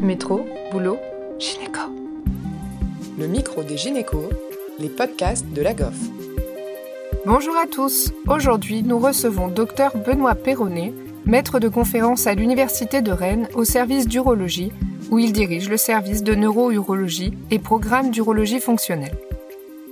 Métro, boulot, gynéco. Le micro des gynécos, les podcasts de la GOF. Bonjour à tous. Aujourd'hui, nous recevons Dr Benoît Perronnet, maître de conférence à l'Université de Rennes au service d'urologie, où il dirige le service de neurourologie et programme d'urologie fonctionnelle.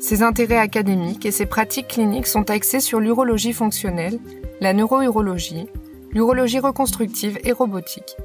Ses intérêts académiques et ses pratiques cliniques sont axés sur l'urologie fonctionnelle, la neurourologie, l'urologie reconstructive et robotique.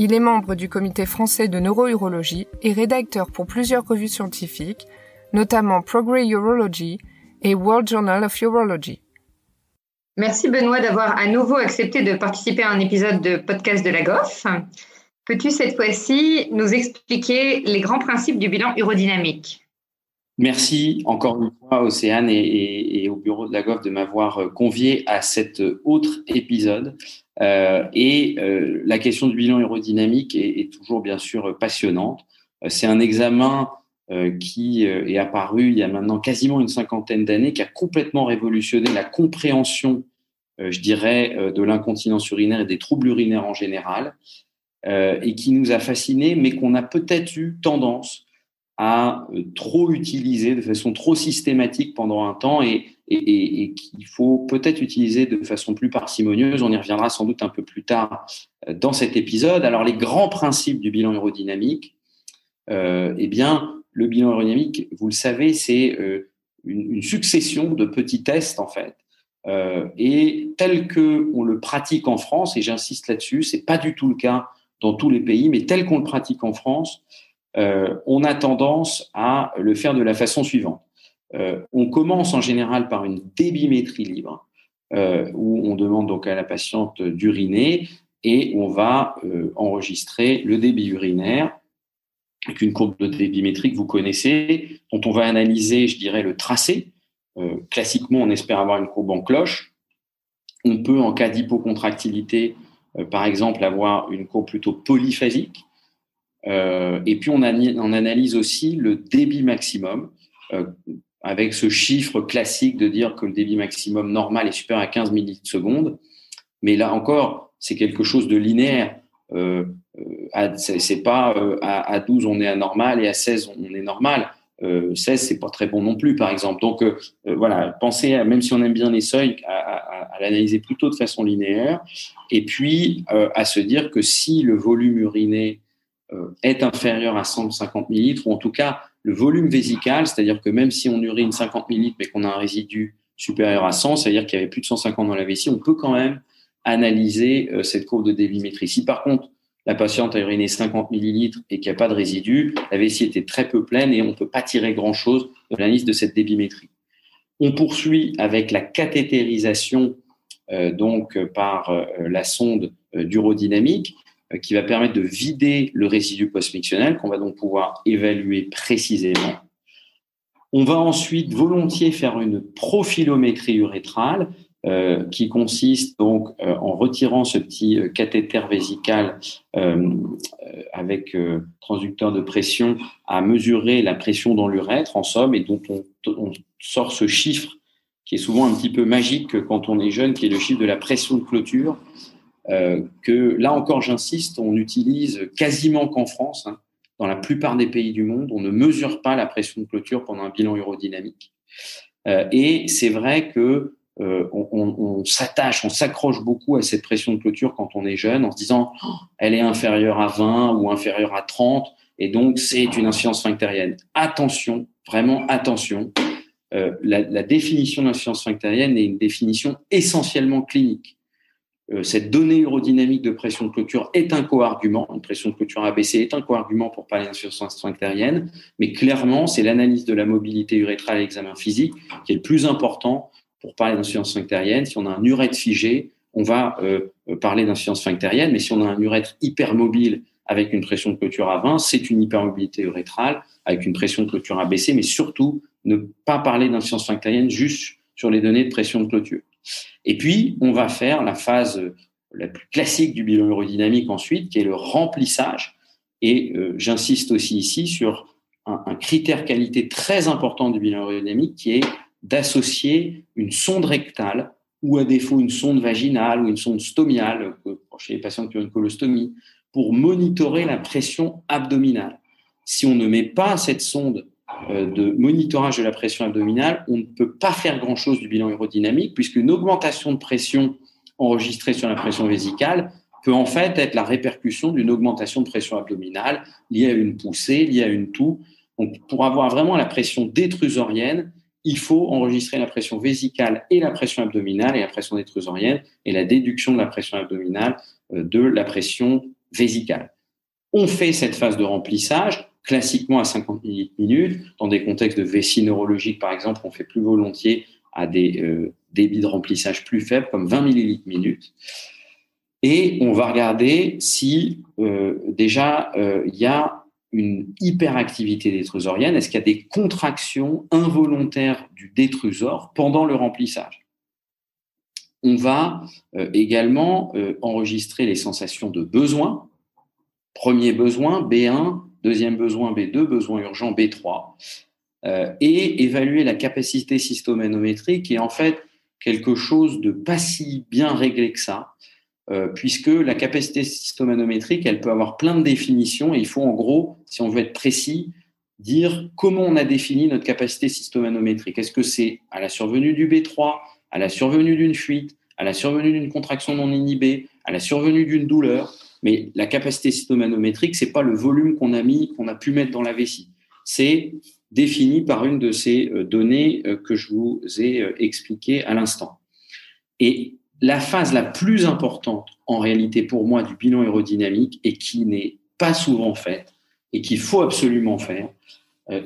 Il est membre du comité français de neurourologie et rédacteur pour plusieurs revues scientifiques, notamment Progress Urology et World Journal of Urology. Merci Benoît d'avoir à nouveau accepté de participer à un épisode de podcast de la GOF. Peux-tu cette fois-ci nous expliquer les grands principes du bilan urodynamique? Merci encore une fois, Océane, et, et, au bureau de la GOF de m'avoir convié à cet autre épisode. Euh, et euh, la question du bilan aérodynamique est, est toujours bien sûr passionnante. Euh, c'est un examen qui est apparu il y a maintenant quasiment une cinquantaine d'années, qui a complètement révolutionné la compréhension, je dirais, de l'incontinence urinaire et des troubles urinaires en général, et qui nous a fascinés, mais qu'on a peut-être eu tendance à trop utiliser de façon trop systématique pendant un temps et, et, et, qu'il faut peut-être utiliser de façon plus parcimonieuse. On y reviendra sans doute un peu plus tard euh, dans cet épisode. Alors, les grands principes du bilan aérodynamique, euh, eh bien, le bilan aérodynamique, vous le savez, c'est euh, une, une, succession de petits tests, en fait. Euh, et tel que on le pratique en France, et j'insiste là-dessus, c'est pas du tout le cas dans tous les pays, mais tel qu'on le pratique en France, euh, on a tendance à le faire de la façon suivante. Euh, on commence en général par une débimétrie libre, euh, où on demande donc à la patiente d'uriner et on va enregistrer le débit urinaire avec une courbe de débimétrie que vous connaissez, dont on va analyser, je dirais, le tracé. classiquement, on espère avoir une courbe en cloche. On peut, en cas d'hypocontractilité, par exemple, avoir une courbe plutôt polyphasique. Euh, et puis on, analyse aussi le débit maximum euh, avec ce chiffre classique de dire que le débit maximum normal est supérieur à 15 millilitres seconde. Mais là encore, c'est quelque chose de linéaire. Euh, c'est pas euh, à, à, 12 on est anormal et à 16 on est normal. Euh, 16 c'est pas très bon non plus par exemple. Donc euh, voilà, pensez même si on aime bien les seuils à, à, l'analyser plutôt de façon linéaire et puis à se dire que si le volume uriné euh, est inférieur à 150 millilitres, ou en tout cas le volume vésical, c'est-à-dire que même si on urine 50 millilitres mais qu'on a un résidu supérieur à 100, c'est-à-dire qu'il y avait plus de 150 dans la vessie, on peut quand même analyser euh, cette courbe de débimétrie. Si par contre la patiente a uriné 50 millilitres et qu'il n'y a pas de résidu, la vessie était très peu pleine et on ne peut pas tirer grand-chose de la liste de cette débimétrie. On poursuit avec la cathétérisation euh, donc par euh, la sonde d'urodynamique qui va permettre de vider le résidu post-mictionnel qu'on va donc pouvoir évaluer précisément. On va ensuite volontiers faire une profilométrie urétrale euh, qui consiste donc euh, en retirant ce petit euh, cathéter vésical euh, avec transducteur de pression à mesurer la pression dans l'urètre en somme et dont on, on, sort ce chiffre qui est souvent un petit peu magique quand on est jeune, qui est le chiffre de la pression de clôture euh, que là encore, j'insiste, on utilise quasiment qu'en France. Hein, dans la plupart des pays du monde, on ne mesure pas la pression de clôture pendant un bilan urodynamique. Euh, et c'est vrai que euh, on, s'attache, on s'accroche beaucoup à cette pression de clôture quand on est jeune, en se disant oh, elle est inférieure à 20 ou inférieure à 30, et donc c'est une insuffisance sphinctérienne. Attention, vraiment attention. La, définition d'insuffisance sphinctérienne est une définition essentiellement clinique. Euh, cette donnée urodynamique de pression de clôture est un co-argument, une pression de clôture abaissée est un co-argument pour parler d'insuffisance sphinctérienne, mais clairement, c'est l'analyse de la mobilité urétrale à l'examen physique qui est le plus important pour parler d'insuffisance sphinctérienne. Si on a un urètre figé, on va euh, parler d'insuffisance sphinctérienne, mais si on a un urètre hypermobile avec une pression de clôture à 20, c'est une hypermobilité urétrale avec une pression de clôture abaissée, mais surtout ne pas parler d'insuffisance sphinctérienne juste sur les données de pression de clôture. Et puis, on va faire la phase la plus classique du bilan aérodynamique ensuite, qui est le remplissage. Et euh, j'insiste aussi ici sur un, critère qualité très important du bilan aérodynamique, qui est d'associer une sonde rectale ou à défaut une sonde vaginale ou une sonde stomiale, chez les patients qui ont une colostomie, pour monitorer la pression abdominale. Si on ne met pas cette sonde euh, de monitorage de la pression abdominale, on ne peut pas faire grand-chose du bilan aérodynamique, puisqu'une augmentation de pression enregistrée sur la pression vésicale peut en fait être la répercussion d'une augmentation de pression abdominale liée à une poussée, liée à une toux. Donc, pour avoir vraiment la pression détrusorienne, il faut enregistrer la pression vésicale et la pression abdominale et la pression détrusorienne et la déduction de la pression abdominale euh, de la pression vésicale. On fait cette phase de remplissage classiquement à 50 minutes. Dans des contextes de vessie neurologique, par exemple, on fait plus volontiers à des euh, débits de remplissage plus faibles, comme 20 millilitres minute. Et on va regarder si euh, déjà euh, il y a une hyperactivité détrusorienne. Est-ce qu'il y a des contractions involontaires du détrusor pendant le remplissage? On va également enregistrer les sensations de besoin. Premier besoin, B1, deuxième besoin B2, besoin urgent B3, euh, et évaluer la capacité systémanométrique qui est en fait quelque chose de pas si bien réglé que ça, euh, puisque la capacité systémanométrique, elle peut avoir plein de définitions, et il faut en gros, si on veut être précis, dire comment on a défini notre capacité systémanométrique. Est-ce que c'est à la survenue du B3, à la survenue d'une fuite, à la survenue d'une contraction non inhibée, à la survenue d'une douleur? Mais la capacité cytomanométrique, c'est pas le volume qu'on a mis, qu'on a pu mettre dans la vessie. C'est défini par une de ces euh, données euh, que je vous ai euh, expliquées à l'instant. Et la phase la plus importante, en réalité, pour moi, du bilan aérodynamique et qui n'est pas souvent faite et qu'il faut absolument faire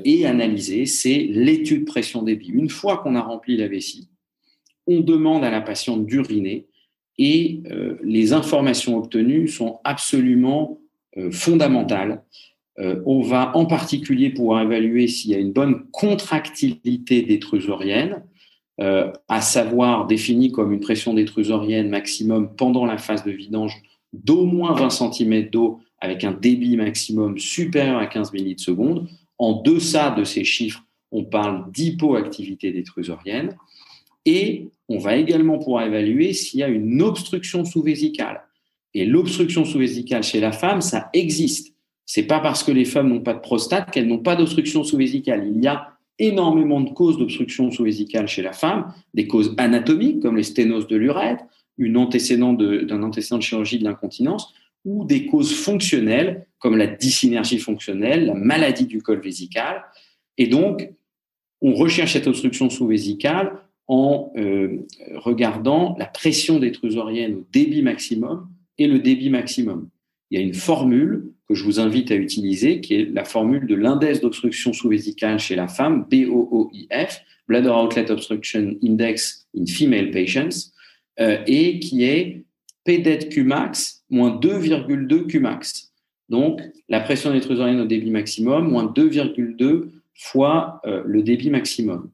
et analyser, c'est l'étude pression-débit. Une fois qu'on a rempli la vessie, on demande à la patiente d'uriner et euh, les informations obtenues sont absolument euh, fondamentales. Euh, on va en particulier pouvoir évaluer s'il y a une bonne contractilité détrusorienne, à savoir définie comme une pression détrusorienne maximum pendant la phase de vidange d'au moins 20 cm d'eau avec un débit maximum supérieur à 15 secondes. En deçà de ces chiffres, on parle d'hypoactivité détrusorienne. Et on va également pouvoir évaluer s'il y a une obstruction sous-vésicale. Et l'obstruction sous-vésicale chez la femme, ça existe. C'est pas parce que les femmes n'ont pas de prostate qu'elles n'ont pas d'obstruction sous-vésicale. Il y a énormément de causes d'obstruction sous-vésicale chez la femme, des causes anatomiques comme les sténoses de l'urètre, une antécédent d'un antécédent de chirurgie de l'incontinence, ou des causes fonctionnelles comme la dysynergie fonctionnelle, la maladie du col vésical. Et donc, on recherche cette obstruction sous-vésicale en euh, regardant la pression détrusorienne au débit maximum et le débit maximum. Il y a une formule que je vous invite à utiliser, qui est la formule de l'index d'obstruction sous-vésicale chez la femme, BOOIF, Bladder Outlet Obstruction Index in Female Patients, euh, et qui est PDET Qmax moins 2,2 Qmax. Donc, la pression détrusorienne au débit maximum, moins 2,2 fois euh, le débit maximum.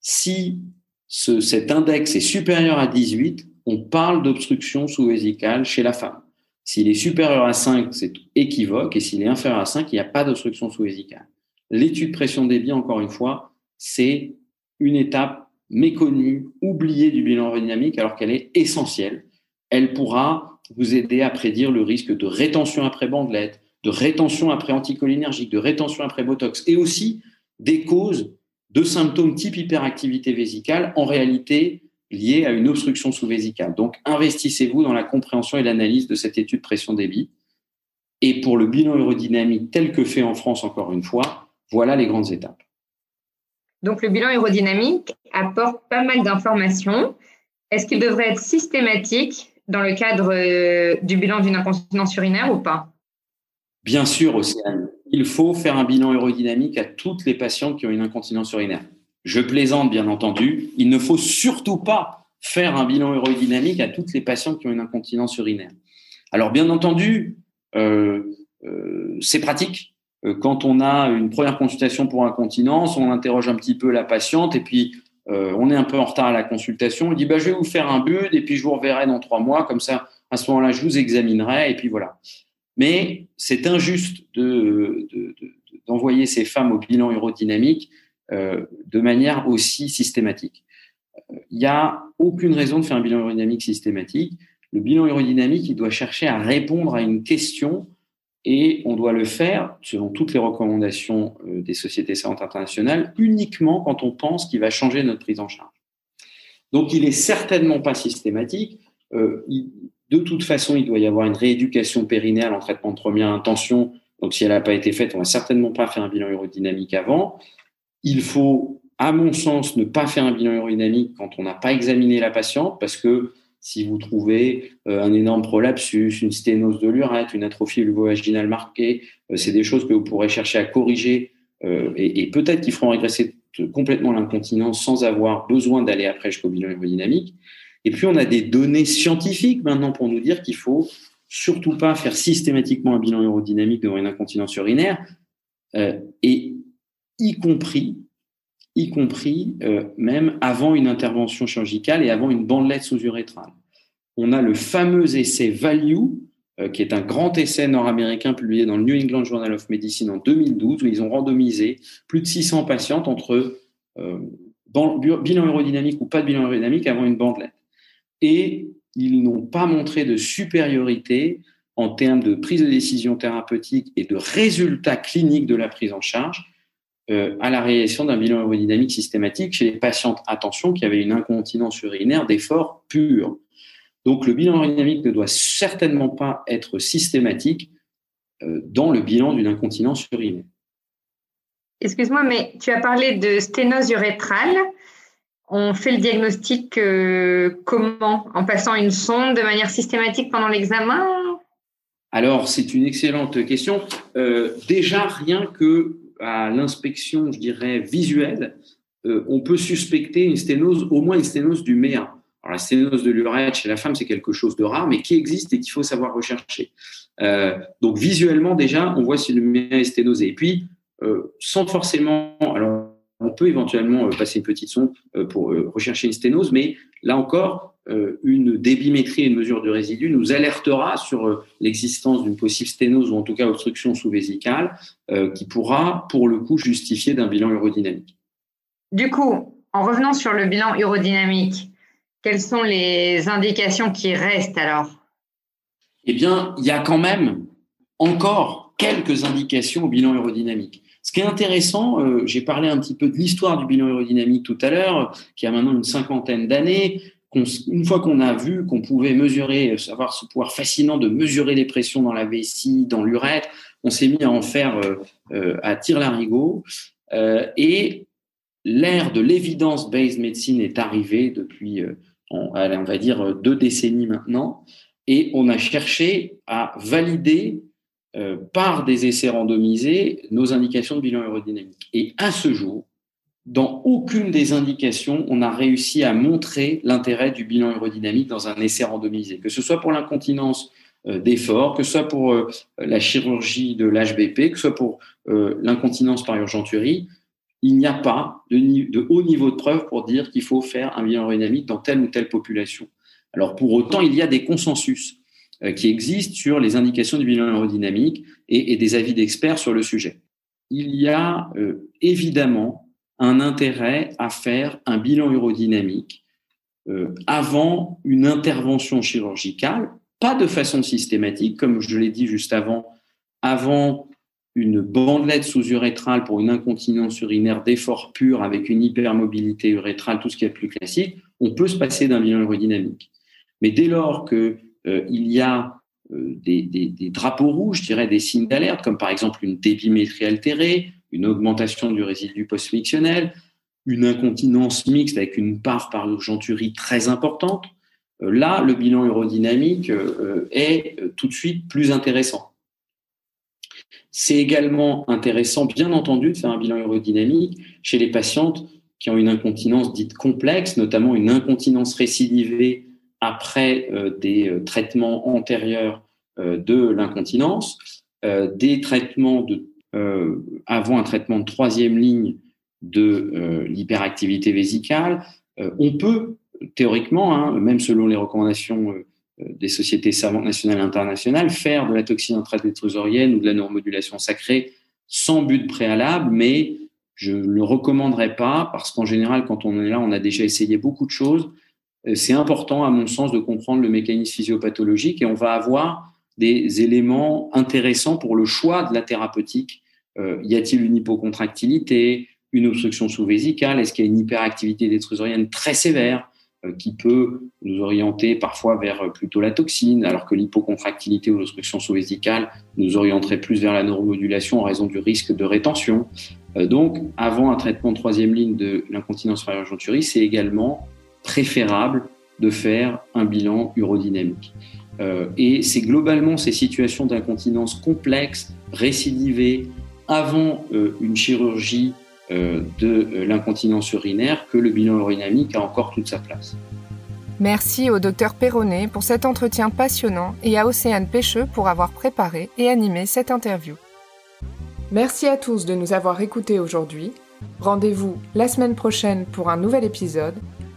Si cet index est supérieur à 18, on parle d'obstruction sous-vésicale chez la femme. S'il est supérieur à 5, c'est équivoque, et s'il est inférieur à 5, il n'y a pas d'obstruction sous-vésicale. L'étude pression-débit, encore une fois, c'est une étape méconnue, oubliée du bilan aérodynamique, alors qu'elle est essentielle. Elle pourra vous aider à prédire le risque de rétention après bandelette, de rétention après anticholinergique, de rétention après Botox, et aussi des causes de symptômes type hyperactivité vésicale, en réalité liés à une obstruction sous-vésicale. Donc, investissez-vous dans la compréhension et l'analyse de cette étude pression-débit. Et pour le bilan aérodynamique tel que fait en France, encore une fois, voilà les grandes étapes. Donc, le bilan aérodynamique apporte pas mal d'informations. Est-ce qu'il devrait être systématique dans le cadre euh, du bilan d'une incontinence urinaire ou pas? Bien sûr, Océane il faut faire un bilan aérodynamique à toutes les patientes qui ont une incontinence urinaire. Je plaisante, bien entendu. Il ne faut surtout pas faire un bilan aérodynamique à toutes les patientes qui ont une incontinence urinaire. Alors, bien entendu, euh, euh, c'est pratique. Euh, quand on a une première consultation pour incontinence, on interroge un petit peu la patiente et puis on est un peu en retard à la consultation. On dit bah, Je vais vous faire un BUD et puis je vous reverrai dans trois mois. Comme ça, à ce moment-là, je vous examinerai et puis voilà. Mais c'est injuste d'envoyer de, ces femmes au bilan aérodynamique euh, de manière aussi systématique. Il n'y a aucune raison de faire un bilan aérodynamique systématique. Le bilan aérodynamique, il doit chercher à répondre à une question et on doit le faire, selon toutes les recommandations des sociétés savantes internationales, uniquement quand on pense qu'il va changer notre prise en charge. Donc, il est certainement pas systématique. De toute façon, il doit y avoir une rééducation périnéale en traitement de première intention. Donc, si elle n'a pas été faite, on va certainement pas faire un bilan aérodynamique avant. Il faut à mon sens, ne pas faire un bilan aérodynamique quand on n'a pas examiné la patiente, parce que si vous trouvez euh, un énorme prolapsus, une sténose de l'urètre, une atrophie vulvo-vaginale marquée, euh, c'est des choses que vous pourrez chercher à corriger euh, et, peut-être qui feront régresser complètement l'incontinence sans avoir besoin d'aller après jusqu'au bilan aérodynamique. Et puis, on a des données scientifiques maintenant pour nous dire qu'il faut surtout pas faire systématiquement un bilan aérodynamique devant une incontinence urinaire, et y compris y compris euh, même avant une intervention chirurgicale et avant une bandelette sous-urétrale. On a le fameux essai Value, euh, qui est un grand essai nord-américain publié dans le New England Journal of Medicine en 2012, où ils ont randomisé plus de 600 patientes entre euh, bilan aérodynamique ou pas de bilan aérodynamique avant une bandelette. Et ils n'ont pas montré de supériorité en termes de prise de décision thérapeutique et de résultats cliniques de la prise en charge euh, à la réalisation d'un bilan aérodynamique systématique chez les patientes, attention, qui avaient une incontinence urinaire d'effort pur. Donc le bilan aérodynamique ne doit certainement pas être systématique euh, dans le bilan d'une incontinence urinaire. Excuse-moi, mais tu as parlé de sténose urétrale. On fait le diagnostic euh, comment? En passant une sonde de manière systématique pendant l'examen? Alors, c'est une excellente question. déjà, rien que à l'inspection, je dirais, visuelle, euh, on peut suspecter une sténose, au moins une sténose du méa. Alors, la sténose de l'urètre chez la femme, c'est quelque chose de rare, mais qui existe et qu'il faut savoir rechercher. Euh, donc, visuellement, déjà, on voit si le méa est sténosé. Et puis, euh, sans forcément, alors, on peut éventuellement passer une petite sonde pour rechercher une sténose, mais là encore, euh, une débimétrie et une mesure de résidus nous alertera sur euh, l'existence d'une possible sténose ou en tout cas obstruction sous-vésicale euh, qui pourra, pour le coup, justifier d'un bilan urodynamique. Du coup, en revenant sur le bilan urodynamique, quelles sont les indications qui restent alors? Eh bien, il y a quand même encore quelques indications au bilan urodynamique. Ce qui est intéressant, j'ai parlé un petit peu de l'histoire du bilan aérodynamique tout à l'heure, qui a maintenant une cinquantaine d'années une fois qu'on a vu qu'on pouvait mesurer, avoir ce pouvoir fascinant de mesurer les pressions dans la vessie, dans l'urètre, on s'est mis à en faire euh, euh, à tire-larigot. Euh, et l'ère de l'évidence-based medicine est arrivée depuis, on va dire, deux décennies maintenant. Et on a cherché à valider par des essais randomisés nos indications de bilan aérodynamique. Et à ce jour, dans aucune des indications, on a réussi à montrer l'intérêt du bilan aérodynamique dans un essai randomisé, que ce soit pour l'incontinence euh, d'effort, que ce soit pour euh, la chirurgie de l'HBP, que ce soit pour euh, l'incontinence par urgenturie. Il n'y a pas de, haut niveau de preuve pour dire qu'il faut faire un bilan aérodynamique dans telle ou telle population. Alors pour autant, il y a des consensus qui existent sur les indications du bilan aérodynamique et, des avis d'experts sur le sujet. Il y a évidemment un intérêt à faire un bilan urodynamique euh, avant une intervention chirurgicale, pas de façon systématique, comme je l'ai dit juste avant, avant une bandelette sous-urétrale pour une incontinence urinaire d'effort pur avec une hypermobilité urétrale, tout ce qui est plus classique, on peut se passer d'un bilan urodynamique. Mais dès lors euh, il y a euh, des, drapeaux rouges, je des signes d'alerte, comme par exemple une débimétrie altérée, une augmentation du résidu post-mictionnel, une incontinence mixte avec une part par urgenturie très importante, euh, là, le bilan aérodynamique euh, est euh, tout de suite plus intéressant. C'est également intéressant, bien entendu, de faire un bilan aérodynamique chez les patientes qui ont une incontinence dite complexe, notamment une incontinence récidivée après des traitements antérieurs de l'incontinence, des traitements euh, avant un traitement de troisième ligne de euh, l'hyperactivité vésicale, euh, on peut théoriquement, hein, même selon les recommandations des sociétés savantes nationales et internationales, faire de la toxine intratétrusorienne ou de la neuromodulation sacrée sans but préalable, mais je ne le recommanderais pas parce qu'en général, quand on est là, on a déjà essayé beaucoup de choses. C'est important, à mon sens, de comprendre le mécanisme physiopathologique et on va avoir des éléments intéressants pour le choix de la thérapeutique. Euh, y a-t-il une hypocontractilité, une obstruction sous-vésicale? Est-ce qu'il y a une hyperactivité des trésoriennes très sévère euh, qui peut nous orienter parfois vers euh, plutôt la toxine, alors que l'hypocontractilité ou l'obstruction sous-vésicale nous orienterait plus vers la neuromodulation en raison du risque de rétention? donc, avant un traitement de troisième ligne de l'incontinence rénale c'est également préférable de faire un bilan urodynamique. Euh, et c'est globalement ces situations d'incontinence complexes, récidivées, avant euh, une chirurgie euh, de l'incontinence urinaire que le bilan urodynamique a encore toute sa place. Merci au docteur Perronnet pour cet entretien passionnant et à Océane Pêcheux pour avoir préparé et animé cette interview. Merci à tous de nous avoir écoutés aujourd'hui. Rendez-vous la semaine prochaine pour un nouvel épisode